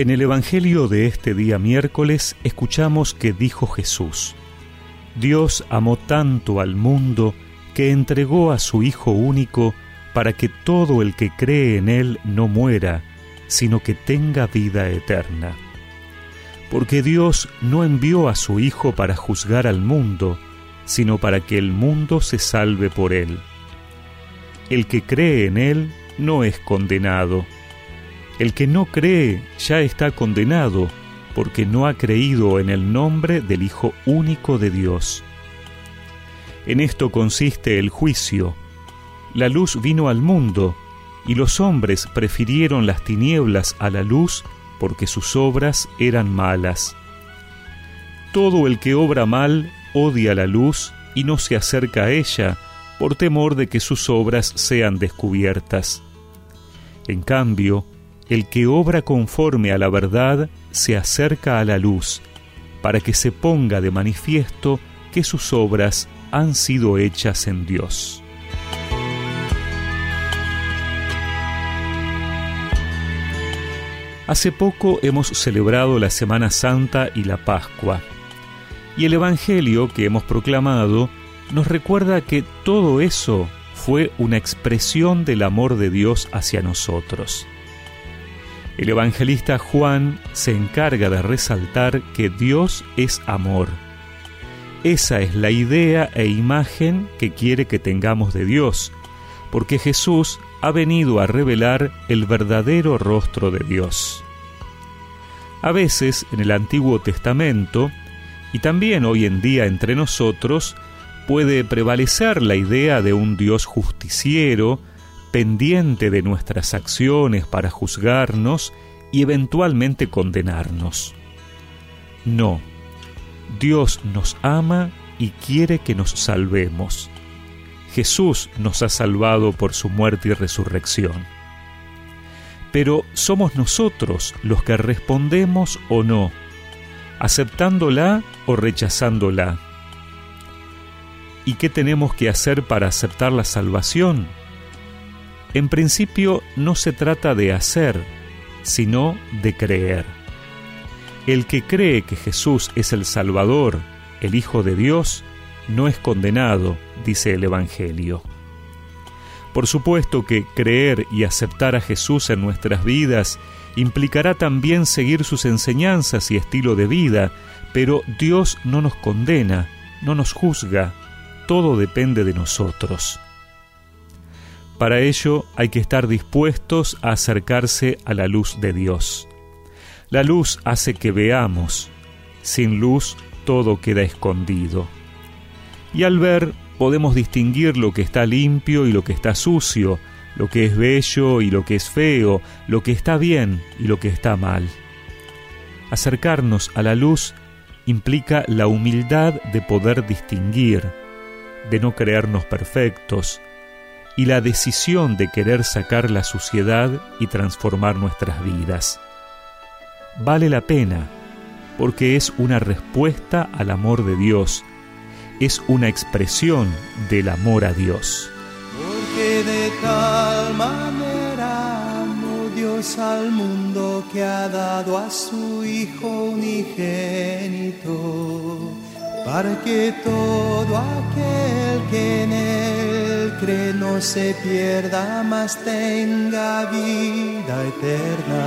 En el Evangelio de este día miércoles escuchamos que dijo Jesús, Dios amó tanto al mundo que entregó a su Hijo único para que todo el que cree en Él no muera, sino que tenga vida eterna. Porque Dios no envió a su Hijo para juzgar al mundo, sino para que el mundo se salve por Él. El que cree en Él no es condenado. El que no cree ya está condenado, porque no ha creído en el nombre del Hijo único de Dios. En esto consiste el juicio. La luz vino al mundo, y los hombres prefirieron las tinieblas a la luz porque sus obras eran malas. Todo el que obra mal odia la luz y no se acerca a ella por temor de que sus obras sean descubiertas. En cambio, el que obra conforme a la verdad se acerca a la luz, para que se ponga de manifiesto que sus obras han sido hechas en Dios. Hace poco hemos celebrado la Semana Santa y la Pascua, y el Evangelio que hemos proclamado nos recuerda que todo eso fue una expresión del amor de Dios hacia nosotros. El evangelista Juan se encarga de resaltar que Dios es amor. Esa es la idea e imagen que quiere que tengamos de Dios, porque Jesús ha venido a revelar el verdadero rostro de Dios. A veces en el Antiguo Testamento, y también hoy en día entre nosotros, puede prevalecer la idea de un Dios justiciero, pendiente de nuestras acciones para juzgarnos y eventualmente condenarnos. No, Dios nos ama y quiere que nos salvemos. Jesús nos ha salvado por su muerte y resurrección. Pero somos nosotros los que respondemos o no, aceptándola o rechazándola. ¿Y qué tenemos que hacer para aceptar la salvación? En principio no se trata de hacer, sino de creer. El que cree que Jesús es el Salvador, el Hijo de Dios, no es condenado, dice el Evangelio. Por supuesto que creer y aceptar a Jesús en nuestras vidas implicará también seguir sus enseñanzas y estilo de vida, pero Dios no nos condena, no nos juzga, todo depende de nosotros. Para ello hay que estar dispuestos a acercarse a la luz de Dios. La luz hace que veamos. Sin luz todo queda escondido. Y al ver podemos distinguir lo que está limpio y lo que está sucio, lo que es bello y lo que es feo, lo que está bien y lo que está mal. Acercarnos a la luz implica la humildad de poder distinguir, de no creernos perfectos, y la decisión de querer sacar la suciedad y transformar nuestras vidas. Vale la pena, porque es una respuesta al amor de Dios, es una expresión del amor a Dios. Porque de tal manera amó Dios al mundo que ha dado a su Hijo unigénito, para que todo aquel cree no se pierda, mas tenga vida eterna.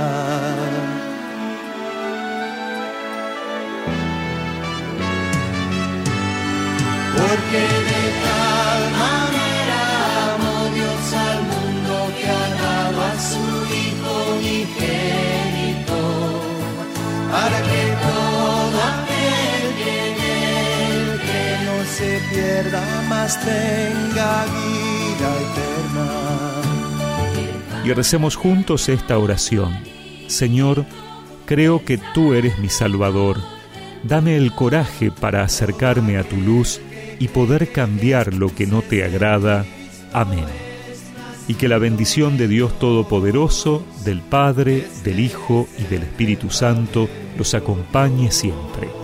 Porque de tenga vida y recemos juntos esta oración. Señor, creo que tú eres mi Salvador. Dame el coraje para acercarme a tu luz y poder cambiar lo que no te agrada. Amén. Y que la bendición de Dios Todopoderoso, del Padre, del Hijo y del Espíritu Santo los acompañe siempre.